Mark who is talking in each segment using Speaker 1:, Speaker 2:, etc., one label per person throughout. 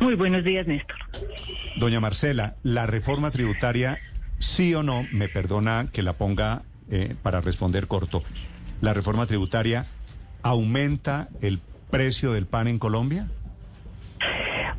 Speaker 1: Muy buenos días, Néstor.
Speaker 2: Doña Marcela, la reforma tributaria, sí o no, me perdona que la ponga eh, para responder corto, ¿la reforma tributaria aumenta el precio del pan en Colombia?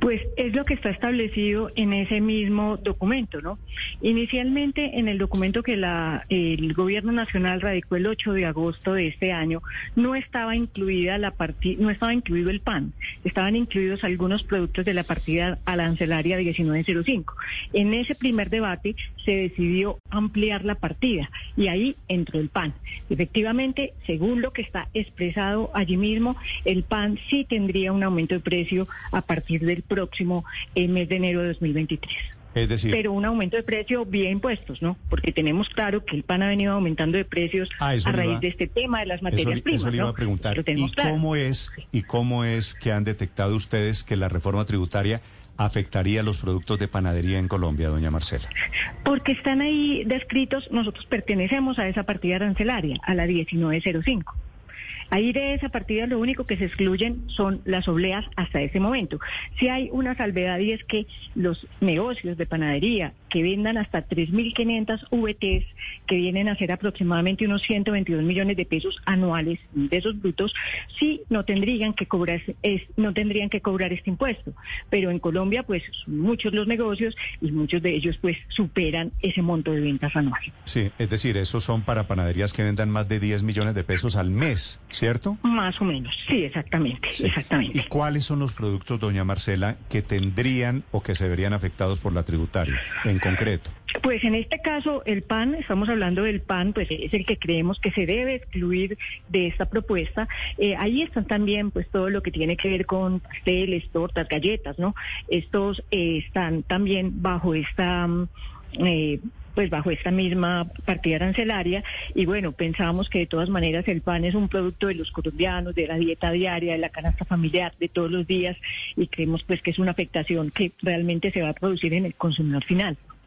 Speaker 1: Pues es lo que está establecido en ese mismo documento, ¿no? Inicialmente, en el documento que la, el Gobierno Nacional radicó el 8 de agosto de este año, no estaba incluida la no estaba incluido el pan, estaban incluidos algunos productos de la partida arancelaria 1905. En ese primer debate se decidió ampliar la partida y ahí entró el pan. Efectivamente, según lo que está expresado allí mismo, el pan sí tendría un aumento de precio a partir del próximo eh, mes de enero de 2023.
Speaker 2: Es decir,
Speaker 1: pero un aumento de precio vía impuestos, ¿no? Porque tenemos claro que el pan ha venido aumentando de precios
Speaker 2: Ah,
Speaker 1: a raíz
Speaker 2: iba-
Speaker 1: de este tema de las materias
Speaker 2: eso,
Speaker 1: primas.
Speaker 2: eso le iba
Speaker 1: ¿no?
Speaker 2: a preguntar.
Speaker 1: Lo
Speaker 2: ¿Y
Speaker 1: tenemos claro.
Speaker 2: cómo es y cómo es que han detectado ustedes que la reforma tributaria afectaría los productos de panadería en Colombia, doña Marcela?
Speaker 1: Porque están ahí descritos, nosotros pertenecemos a esa partida arancelaria, a la 1905. Ahí de esa partida lo único que se excluyen son las obleas hasta ese momento. Si hay una salvedad y es que los negocios de panadería que vendan hasta 3.500 VTs, que vienen a ser aproximadamente unos 122 millones de pesos anuales de esos brutos, sí no tendrían que cobrar es, no tendrían que cobrar este impuesto. Pero en Colombia, pues son muchos los negocios y muchos de ellos pues superan ese monto de ventas anuales.
Speaker 2: Sí, es decir, esos son para panaderías que vendan más de 10 millones de pesos al mes, ¿cierto?
Speaker 1: Más o menos, sí, exactamente,
Speaker 2: Sí.
Speaker 1: exactamente.
Speaker 2: ¿Y cuáles son los productos, doña Marcela, que tendrían o que se verían afectados por la tributaria en
Speaker 1: Pues en este caso, el pan, estamos hablando del pan, pues es el que creemos que se debe excluir de esta propuesta. Eh, ahí están también, pues todo lo que tiene que ver con pasteles, tortas, galletas, ¿no? Estos eh, están también bajo esta. mm, eh, pues bajo esta misma partida arancelaria y bueno, pensábamos que de todas maneras el pan es un producto de los colombianos, de la dieta diaria, de la canasta familiar, de todos los días y creemos pues que es una afectación que realmente se va a producir en el consumidor final,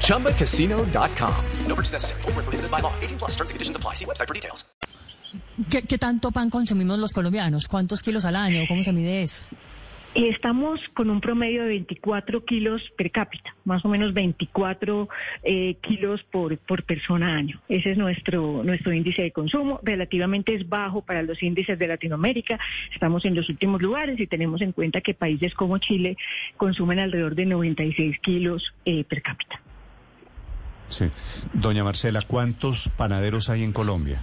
Speaker 3: ChumbaCasino.com.
Speaker 4: No purchase necessary. Void were prohibited by law. 18 plus. Terms and conditions apply. See website for details.
Speaker 5: ¿Qué, qué tanto pan consumimos los colombianos? ¿Cuántos kilos al año? ¿Cómo se mide eso?
Speaker 1: Y Estamos con un promedio de 24 kilos per cápita, más o menos 24 eh, kilos por, por persona año. Ese es nuestro, nuestro índice de consumo. Relativamente es bajo para los índices de Latinoamérica. Estamos en los últimos lugares y tenemos en cuenta que países como Chile consumen alrededor de 96 kilos eh, per cápita.
Speaker 2: Sí. Doña Marcela, ¿cuántos panaderos hay en Colombia?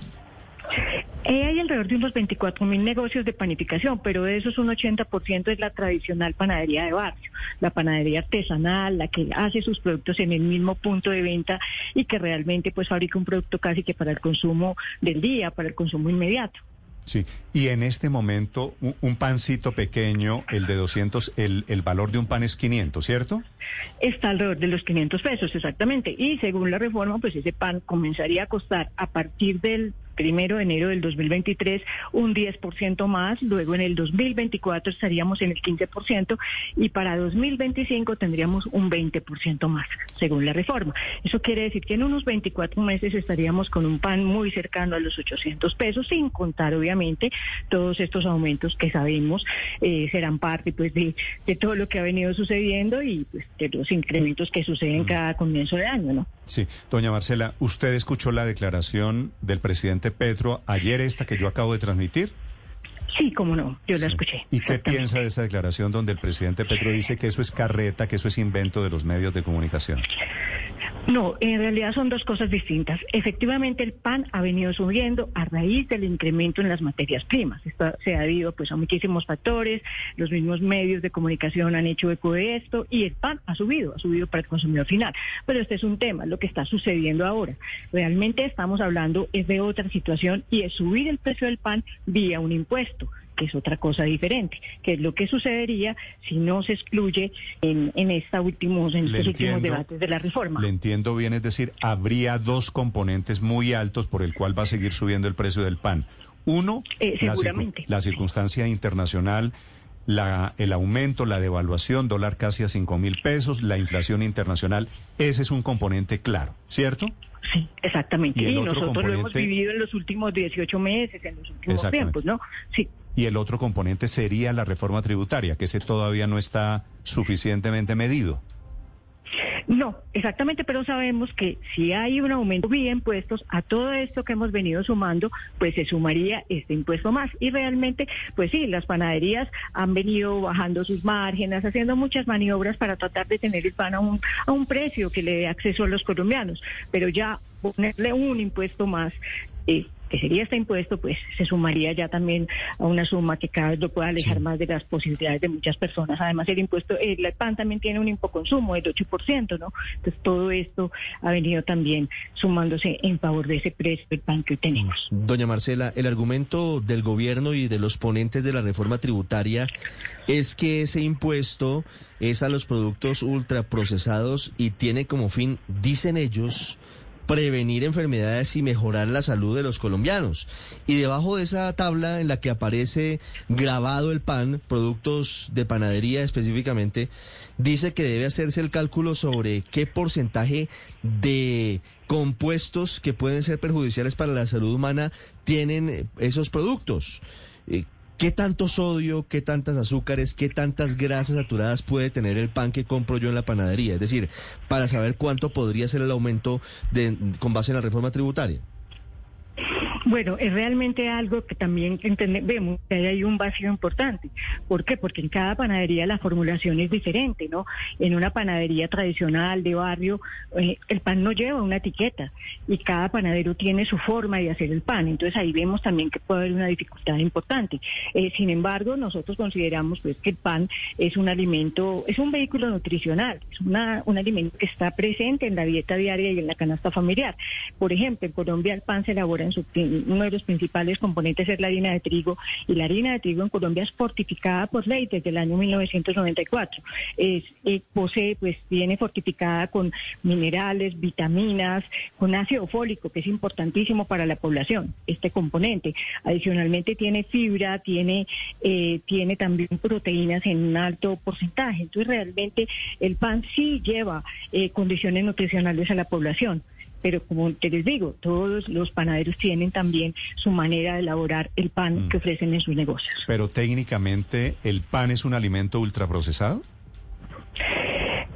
Speaker 1: Eh, hay alrededor de unos 24 mil negocios de panificación, pero de esos un 80% es la tradicional panadería de barrio, la panadería artesanal, la que hace sus productos en el mismo punto de venta y que realmente pues fabrica un producto casi que para el consumo del día, para el consumo inmediato.
Speaker 2: Sí. Y en este momento, un, un pancito pequeño, el de 200, el, el valor de un pan es 500, ¿cierto?
Speaker 1: Está alrededor de los 500 pesos, exactamente. Y según la reforma, pues ese pan comenzaría a costar a partir del primero de enero del 2023 un 10% más, luego en el 2024 estaríamos en el 15% y para 2025 tendríamos un 20% más, según la reforma. Eso quiere decir que en unos 24 meses estaríamos con un pan muy cercano a los 800 pesos, sin contar obviamente todos estos aumentos que sabemos eh, serán parte pues de, de todo lo que ha venido sucediendo y pues, de los incrementos que suceden cada comienzo de año, ¿no?
Speaker 2: Sí. Doña Marcela, ¿usted escuchó la declaración del presidente Petro ayer, esta que yo acabo de transmitir?
Speaker 1: Sí, cómo no, yo la escuché.
Speaker 2: ¿Y qué piensa de esa declaración donde el presidente Petro dice que eso es carreta, que eso es invento de los medios de comunicación?
Speaker 1: No, en realidad son dos cosas distintas. Efectivamente, el pan ha venido subiendo a raíz del incremento en las materias primas. Esto se ha debido pues, a muchísimos factores, los mismos medios de comunicación han hecho eco de esto y el pan ha subido, ha subido para el consumidor final. Pero este es un tema, lo que está sucediendo ahora. Realmente estamos hablando es de otra situación y es subir el precio del pan vía un impuesto que es otra cosa diferente, que es lo que sucedería si no se excluye en, en, esta últimos, en estos últimos debates de la reforma.
Speaker 2: Le entiendo bien, es decir, habría dos componentes muy altos por el cual va a seguir subiendo el precio del pan. Uno,
Speaker 1: Eh,
Speaker 2: la, circun-
Speaker 1: seguramente.
Speaker 2: la circunstancia internacional, la, el aumento, la devaluación, dólar casi a cinco mil pesos, la inflación internacional, ese es un componente claro, ¿cierto?
Speaker 1: Sí, exactamente.
Speaker 2: Y
Speaker 1: nosotros lo hemos vivido en los últimos 18 meses, en los últimos tiempos, ¿no? Sí.
Speaker 2: Y el otro componente sería la reforma tributaria, que ese todavía no está suficientemente medido.
Speaker 1: No, exactamente, pero sabemos que si hay un aumento vía impuestos a todo esto que hemos venido sumando, pues se sumaría este impuesto más. Y realmente, pues sí, las panaderías han venido bajando sus márgenes, haciendo muchas maniobras para tratar de tener el pan a un, a un precio que le dé acceso a los colombianos. Pero ya ponerle un impuesto más. eh, que sería este impuesto, pues se sumaría ya también a una suma que cada vez lo pueda alejar más de las posibilidades de muchas personas. Además, el impuesto, el pan también tiene un impoconsumo del 8%, ¿no? Entonces, todo esto ha venido también sumándose en favor de ese precio del pan que hoy tenemos.
Speaker 6: Doña Marcela, el argumento del gobierno y de los ponentes de la reforma tributaria es que ese impuesto es a los productos ultraprocesados y tiene como fin, dicen ellos, prevenir enfermedades y mejorar la salud de los colombianos. Y debajo de esa tabla en la que aparece grabado el pan, productos de panadería específicamente, dice que debe hacerse el cálculo sobre qué porcentaje de compuestos que pueden ser perjudiciales para la salud humana tienen eh, esos productos. ¿Qué tanto sodio, qué tantas azúcares, qué tantas grasas saturadas puede tener el pan que compro yo en la panadería? Es decir, para saber cuánto podría ser el aumento de, con base en la reforma tributaria.
Speaker 1: Bueno, es realmente algo que también vemos que hay un vacío importante. ¿Por qué? Porque en cada panadería la formulación es diferente, ¿no? En una panadería tradicional de barrio, eh, el pan no lleva una etiqueta y cada panadero tiene su forma de hacer el pan. Entonces ahí vemos también que puede haber una dificultad importante. Eh, sin embargo, nosotros consideramos pues que el pan es un alimento, es un vehículo nutricional, es una, un alimento que está presente en la dieta diaria y en la canasta familiar. Por ejemplo, en Colombia el pan se elabora en su uno de los principales componentes es la harina de trigo y la harina de trigo en Colombia es fortificada por ley desde el año 1994. Es, eh, posee, pues viene fortificada con minerales, vitaminas, con ácido fólico, que es importantísimo para la población, este componente. Adicionalmente tiene fibra, tiene, eh, tiene también proteínas en un alto porcentaje. Entonces realmente el pan sí lleva eh, condiciones nutricionales a la población pero como te les digo, todos los panaderos tienen también su manera de elaborar el pan
Speaker 2: Mm.
Speaker 1: que ofrecen en sus negocios.
Speaker 2: Pero técnicamente, ¿el pan es un alimento ultraprocesado?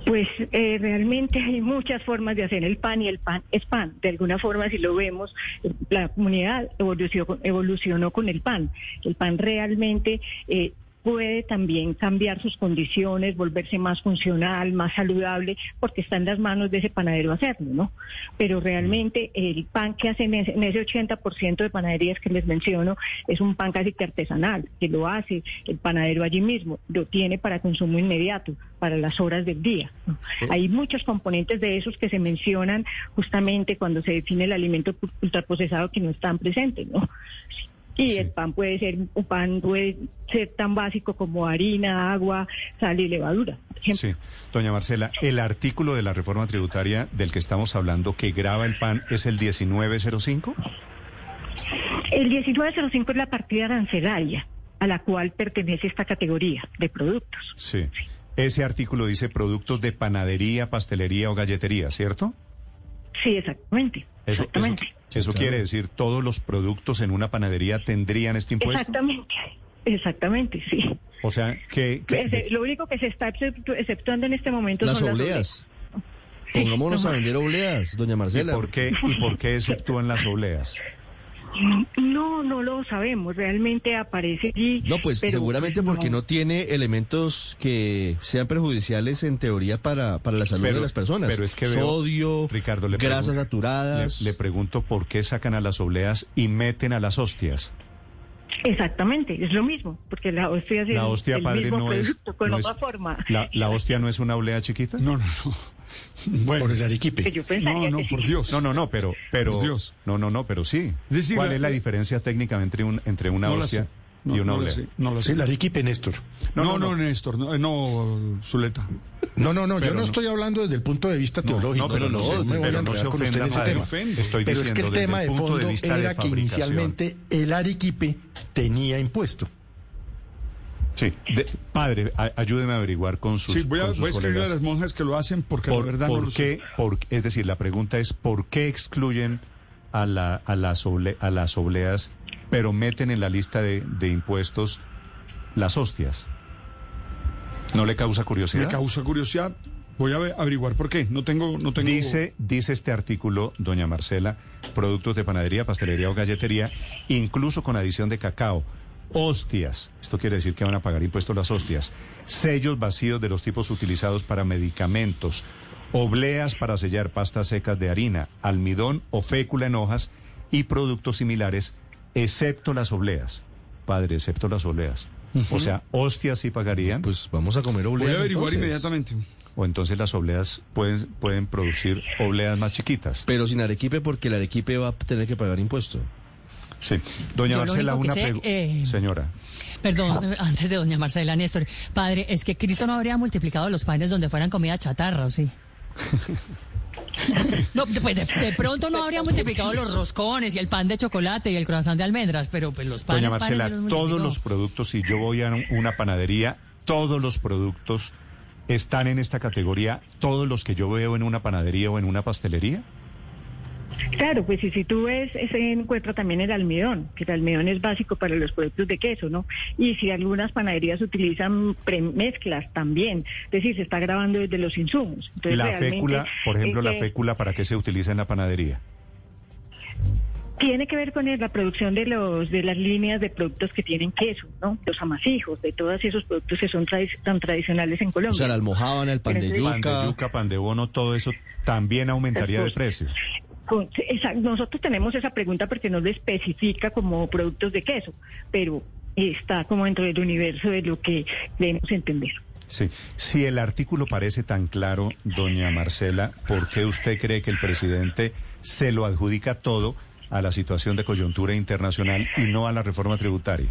Speaker 1: Pues eh, realmente hay muchas formas de hacer el pan y el pan es pan. De alguna forma, si lo vemos, la comunidad evolucionó, evolucionó con el pan. El pan realmente eh, puede también cambiar sus condiciones, volverse más funcional, más saludable, porque está en las manos de ese panadero hacerlo, ¿no? Pero realmente el pan que hacen en ese, en ese 80% de panaderías que les menciono es un pan casi que artesanal, que lo hace el panadero allí mismo, lo tiene para consumo inmediato, para las horas del día. ¿no? Hay muchos componentes de esos que se mencionan justamente cuando se define el alimento ultraprocesado que no están presentes, ¿no? Y
Speaker 2: Sí.
Speaker 1: el pan puede ser, un pan puede ser tan básico como harina, agua, sal y levadura.
Speaker 2: Sí. Doña Marcela, el artículo de la reforma tributaria del que estamos hablando que graba el pan es el 1905?
Speaker 1: El 1905 es la partida arancelaria a la cual pertenece esta categoría de productos.
Speaker 2: Sí. Ese artículo dice productos de panadería, pastelería o galletería, ¿cierto?
Speaker 1: Sí, exactamente.
Speaker 2: Eso,
Speaker 1: exactamente.
Speaker 2: eso- eso quiere decir, ¿todos los productos en una panadería tendrían este impuesto?
Speaker 1: Exactamente. Exactamente, sí.
Speaker 2: O sea, que... que-
Speaker 1: Ese- Lo único que se está exceptu- exceptuando en este momento
Speaker 6: Las
Speaker 1: son
Speaker 6: obleas.
Speaker 1: Sí,
Speaker 6: Pongámonos
Speaker 1: no
Speaker 6: a vender obleas, doña
Speaker 2: ¿Y
Speaker 6: Marcela.
Speaker 2: por qué, y por qué exceptúan las obleas?
Speaker 1: No, no lo sabemos. Realmente aparece allí.
Speaker 6: No, pues
Speaker 1: pero,
Speaker 6: seguramente
Speaker 1: no.
Speaker 6: porque no tiene elementos que sean perjudiciales en teoría para, para la salud
Speaker 2: Pero-
Speaker 6: de las personas.
Speaker 2: pero es que veo-
Speaker 6: Sodio,
Speaker 2: Ricardo, le
Speaker 6: grasas
Speaker 2: pregunto-
Speaker 6: saturadas.
Speaker 2: Le, le pregunto por qué sacan a las obleas y meten a las hostias.
Speaker 1: Exactamente, es lo mismo, porque la hostia es
Speaker 2: La
Speaker 1: el,
Speaker 2: hostia,
Speaker 1: el
Speaker 2: padre,
Speaker 1: mismo
Speaker 2: no es...
Speaker 1: producto, con
Speaker 2: no
Speaker 1: otra
Speaker 2: es-
Speaker 1: forma.
Speaker 2: La, la hostia no es una oblea chiquita?
Speaker 7: No, no, no. Bueno,
Speaker 8: Por el arequipe.
Speaker 1: Yo
Speaker 7: no, no,
Speaker 1: sí.
Speaker 7: por Dios.
Speaker 2: No, no, no, pero... pero
Speaker 7: Por Dios.
Speaker 2: No, no, no, pero sí.
Speaker 7: Es decir,
Speaker 2: ¿Cuál
Speaker 7: la-
Speaker 2: es la diferencia técnica entre, un, entre una
Speaker 7: no
Speaker 2: hostia.
Speaker 7: No,
Speaker 2: y una
Speaker 7: no
Speaker 2: oblea?
Speaker 7: sé, no la sé.
Speaker 8: El arequipe, Néstor.
Speaker 7: No,
Speaker 2: No,
Speaker 7: no,
Speaker 2: no, no.
Speaker 7: Néstor, no, eh, no, Zuleta.
Speaker 8: No, no, no, yo
Speaker 2: Pero
Speaker 8: no,
Speaker 2: no.
Speaker 8: estoy hablando desde el punto de vista teológico.
Speaker 2: No, pero no,
Speaker 8: me voy a
Speaker 2: no se
Speaker 8: con usted en ese tema.
Speaker 2: Estoy
Speaker 8: Pero es que el tema de
Speaker 2: punto
Speaker 8: fondo
Speaker 2: de vista de
Speaker 8: era que inicialmente el arequipe tenía impuesto.
Speaker 2: Sí. De- padre, a- ayúdeme a averiguar con sus
Speaker 7: Sí, voy a, voy a escribirle a las monjas que lo hacen porque
Speaker 2: por,
Speaker 7: la verdad no
Speaker 2: por
Speaker 7: lo
Speaker 2: qué,
Speaker 7: sé.
Speaker 2: por- es decir, la pregunta es ¿por qué excluyen a, la, a, las, oble- a las obleas, pero meten en la lista de, de impuestos las hostias? ¿No le causa curiosidad?
Speaker 7: Me causa curiosidad. Voy a ver- averiguar por qué. No tengo, no tengo.
Speaker 2: Dice, dice este artículo, doña Marcela, productos de panadería, pastelería o galletería, incluso con adición de cacao. Hostias, esto quiere decir que van a pagar impuestos las hostias. Sellos vacíos de los tipos utilizados para medicamentos. Obleas para sellar pastas secas de harina, almidón o fécula en hojas y productos similares, excepto las obleas. Padre, excepto las obleas. O sea, hostias sí pagarían.
Speaker 6: Pues vamos a comer obleas.
Speaker 7: Voy a averiguar
Speaker 6: entonces.
Speaker 7: inmediatamente.
Speaker 2: o entonces las obleas pueden, pueden producir obleas más chiquitas.
Speaker 6: Pero sin arequipe porque el arequipe va a tener que pagar impuesto.
Speaker 2: Sí. Doña
Speaker 5: Yo
Speaker 2: Marcela, una
Speaker 5: sé,
Speaker 2: pregunta.
Speaker 5: eh,
Speaker 2: Señora.
Speaker 5: Perdón, antes de doña Marcela Néstor. Padre, es que Cristo no habría multiplicado los panes donde fueran comida chatarra, ¿o sí? No, pues de, de pronto no habría multiplicado los roscones y el pan de chocolate y el croissant de almendras, pero pues los panes...
Speaker 2: Doña Marcela,
Speaker 5: los
Speaker 2: todos los productos, si yo voy a un- una panadería, todos los productos están en esta categoría, todos los que yo veo en una panadería o en una pastelería.
Speaker 1: Claro, pues y si tú ves, se encuentra también el almidón, que el almidón es básico para los productos de queso, ¿no? Y si algunas panaderías utilizan premezclas también, es decir, se está grabando desde los insumos. Entonces,
Speaker 2: la fécula, por ejemplo, la
Speaker 1: que
Speaker 2: fécula, ¿para qué se utiliza en la panadería?
Speaker 1: Tiene que ver con la producción de los de las líneas de productos que tienen queso, ¿no? Los amasijos, de todos esos productos que son tradi- tan tradicionales en Colombia.
Speaker 6: O sea, la almojábana, el pan de
Speaker 1: entonces-
Speaker 2: Pan de
Speaker 6: yuca.
Speaker 2: yuca, pan de bono, todo eso también aumentaría de precio.
Speaker 1: Con- nosotros tenemos esa pregunta porque no lo especifica como productos de queso, pero está como dentro del universo de lo que debemos entender.
Speaker 2: Sí, si el artículo parece tan claro, doña Marcela, ¿por qué usted cree que el presidente se lo adjudica todo a la situación de coyuntura internacional y no a la reforma tributaria?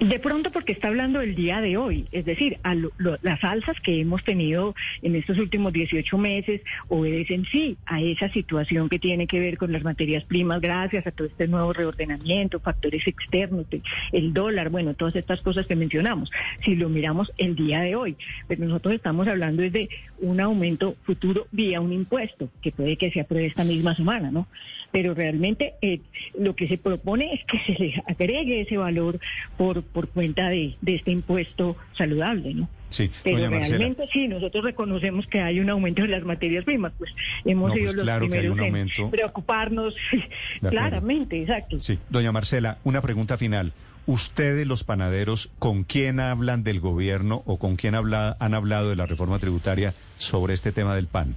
Speaker 1: De pronto porque está hablando del día de hoy, es decir, a lo- las alzas que hemos tenido en estos últimos 18 meses obedecen sí a esa situación que tiene que ver con las materias primas gracias a todo este nuevo reordenamiento, factores externos, el dólar, bueno, todas estas cosas que mencionamos. Si lo miramos el día de hoy, pero nosotros estamos hablando de un aumento futuro vía un impuesto, que puede que se apruebe esta misma semana, ¿no? Pero realmente eh, lo que se propone es que se le agregue ese valor por, por cuenta de, de este impuesto saludable, ¿no?
Speaker 2: Sí,
Speaker 1: Pero realmente sí, nosotros reconocemos que hay un aumento de las materias primas, pues hemos
Speaker 2: No,
Speaker 1: sido
Speaker 2: pues
Speaker 1: los
Speaker 2: claro que hay
Speaker 1: primeros
Speaker 2: un
Speaker 1: en preocuparnos, claramente, exacto.
Speaker 2: Sí, doña Marcela, una pregunta final. ¿Ustedes, los panaderos, con quién hablan del gobierno o con quién habla- han hablado de la reforma tributaria sobre este tema del pan?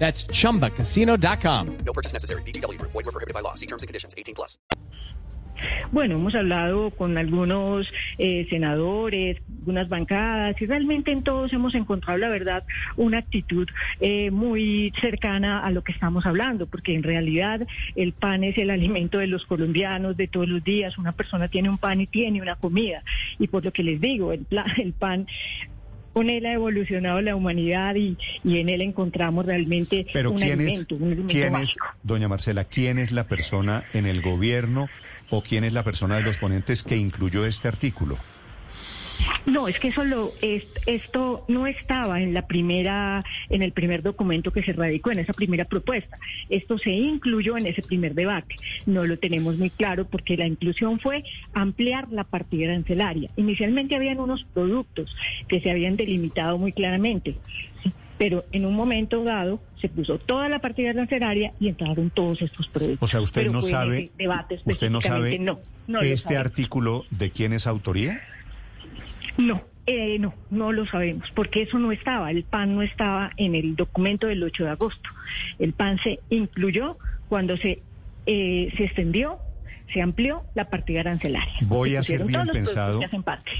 Speaker 9: That's chumbacasino.com.
Speaker 4: No purchase necessary. VGW Group. Void were prohibited by law. See terms and conditions. 18 plus.
Speaker 1: Bueno, hemos hablado con algunos eh, senadores, algunas bancadas y realmente en todos hemos encontrado, la verdad, una actitud eh, muy cercana a lo que estamos hablando, porque en realidad el pan es el alimento de los colombianos de todos los días. Una persona tiene un pan y tiene una comida. Y por lo que les digo, el, el pan con él ha evolucionado la humanidad y, y en él encontramos realmente
Speaker 2: Pero
Speaker 1: un
Speaker 2: ¿quién es,
Speaker 1: un alimento
Speaker 2: quién es, doña Marcela, quién es la persona en el gobierno o quién es la persona de los ponentes que incluyó este artículo?
Speaker 1: No, es que eso lo, es, esto no estaba en la primera, en el primer documento que se radicó, en esa primera propuesta. Esto se incluyó en ese primer debate. No lo tenemos muy claro porque la inclusión fue ampliar la partida arancelaria. Inicialmente habían unos productos que se habían delimitado muy claramente. Pero en un momento dado se puso toda la partida arancelaria y entraron todos estos productos.
Speaker 2: O sea, usted
Speaker 1: Pero
Speaker 2: no sabe,
Speaker 1: debate
Speaker 2: usted no sabe
Speaker 1: no,
Speaker 2: este artículo de quién es autoría.
Speaker 1: No, eh, no, no lo sabemos, porque eso no estaba, el PAN no estaba en el documento del 8 de agosto. El PAN se incluyó cuando se, eh, se extendió, se amplió la partida arancelaria.
Speaker 2: Voy a ser bien pensado,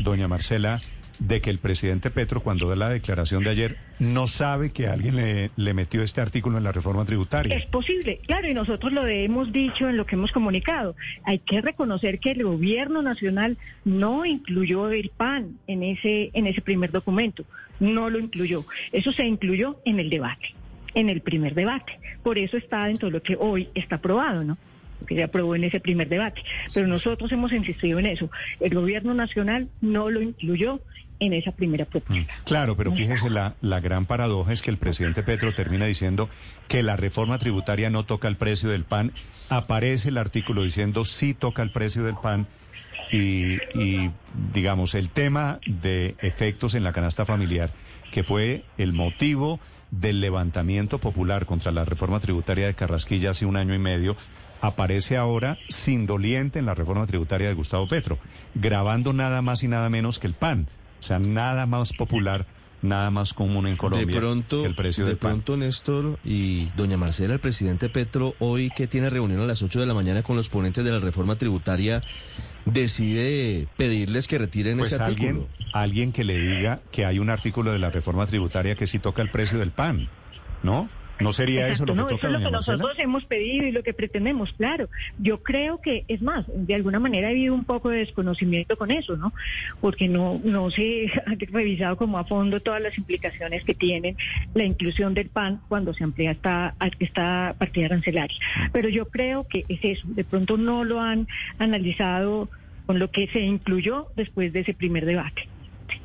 Speaker 2: doña Marcela, de que el presidente Petro, cuando da la declaración de ayer, no sabe que alguien le, metió este artículo en la reforma tributaria.
Speaker 1: Es posible, claro, y nosotros lo hemos dicho en lo que hemos comunicado. Hay que reconocer que el gobierno nacional no incluyó el PAN en ese, en ese primer documento, no lo incluyó. Eso se incluyó en el debate, en el primer debate. Por eso está dentro de lo que hoy está aprobado, ¿no? que se aprobó en ese primer debate. Pero nosotros hemos insistido en eso. El gobierno nacional no lo incluyó en esa primera propuesta.
Speaker 2: Claro, pero fíjese, la, la gran paradoja es que el presidente Petro termina diciendo que la reforma tributaria no toca el precio del pan. Aparece el artículo diciendo sí toca el precio del pan. Y, y, digamos, el tema de efectos en la canasta familiar, que fue el motivo del levantamiento popular contra la reforma tributaria de Carrasquilla hace un año y medio, aparece ahora sin doliente en la reforma tributaria de Gustavo Petro, grabando nada más y nada menos que el pan. O sea, nada más popular, nada más común en Colombia
Speaker 6: de pronto,
Speaker 2: que el precio
Speaker 6: de
Speaker 2: del pan.
Speaker 6: pronto, Néstor y doña Marcela, el presidente Petro, hoy que tiene reunión a las 8 de la mañana con los ponentes de la reforma tributaria, decide pedirles que retiren
Speaker 2: Pues
Speaker 6: ese
Speaker 2: alguien,
Speaker 6: artículo.
Speaker 2: alguien que le diga que hay un artículo de la reforma tributaria que sí toca el precio del pan, ¿no? ¿No sería eso
Speaker 1: Exacto,
Speaker 2: lo
Speaker 1: no,
Speaker 2: que
Speaker 1: eso
Speaker 2: toca,
Speaker 1: es lo que
Speaker 2: Marcela?
Speaker 1: nosotros hemos pedido y lo que pretendemos, claro. Yo creo que, es más, de alguna manera ha habido un poco de desconocimiento con eso, ¿no? Porque no, no se ha revisado como a fondo todas las implicaciones que tienen la inclusión del PAN cuando se amplía esta, esta partida arancelaria. Pero yo creo que es eso, de pronto no lo han analizado con lo que se incluyó después de ese primer debate.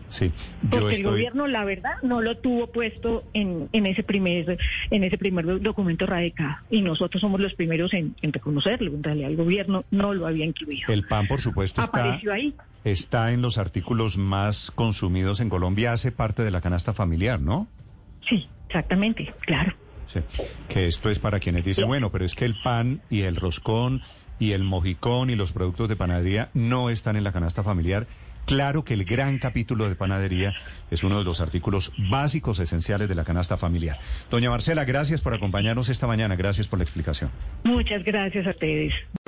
Speaker 2: Sí, yo
Speaker 1: Porque el gobierno, la verdad, no lo tuvo puesto en, en ese primer en ese primer do- documento radicado. Y nosotros somos los primeros en, en reconocerlo. En realidad, el gobierno no lo había incluido.
Speaker 2: El pan, por supuesto, está,
Speaker 1: ahí.
Speaker 2: está en los artículos más consumidos en Colombia, hace parte de la canasta familiar, ¿no?
Speaker 1: Sí, exactamente, claro.
Speaker 2: Sí. Que esto es para quienes dicen, bueno, pero es que el pan y el roscón y el mojicón y los productos de panadería no están en la canasta familiar. Claro que el gran capítulo de panadería es uno de los artículos básicos esenciales de la canasta familiar. Doña Marcela, gracias por acompañarnos esta mañana. Gracias por la explicación.
Speaker 1: Muchas gracias a ustedes.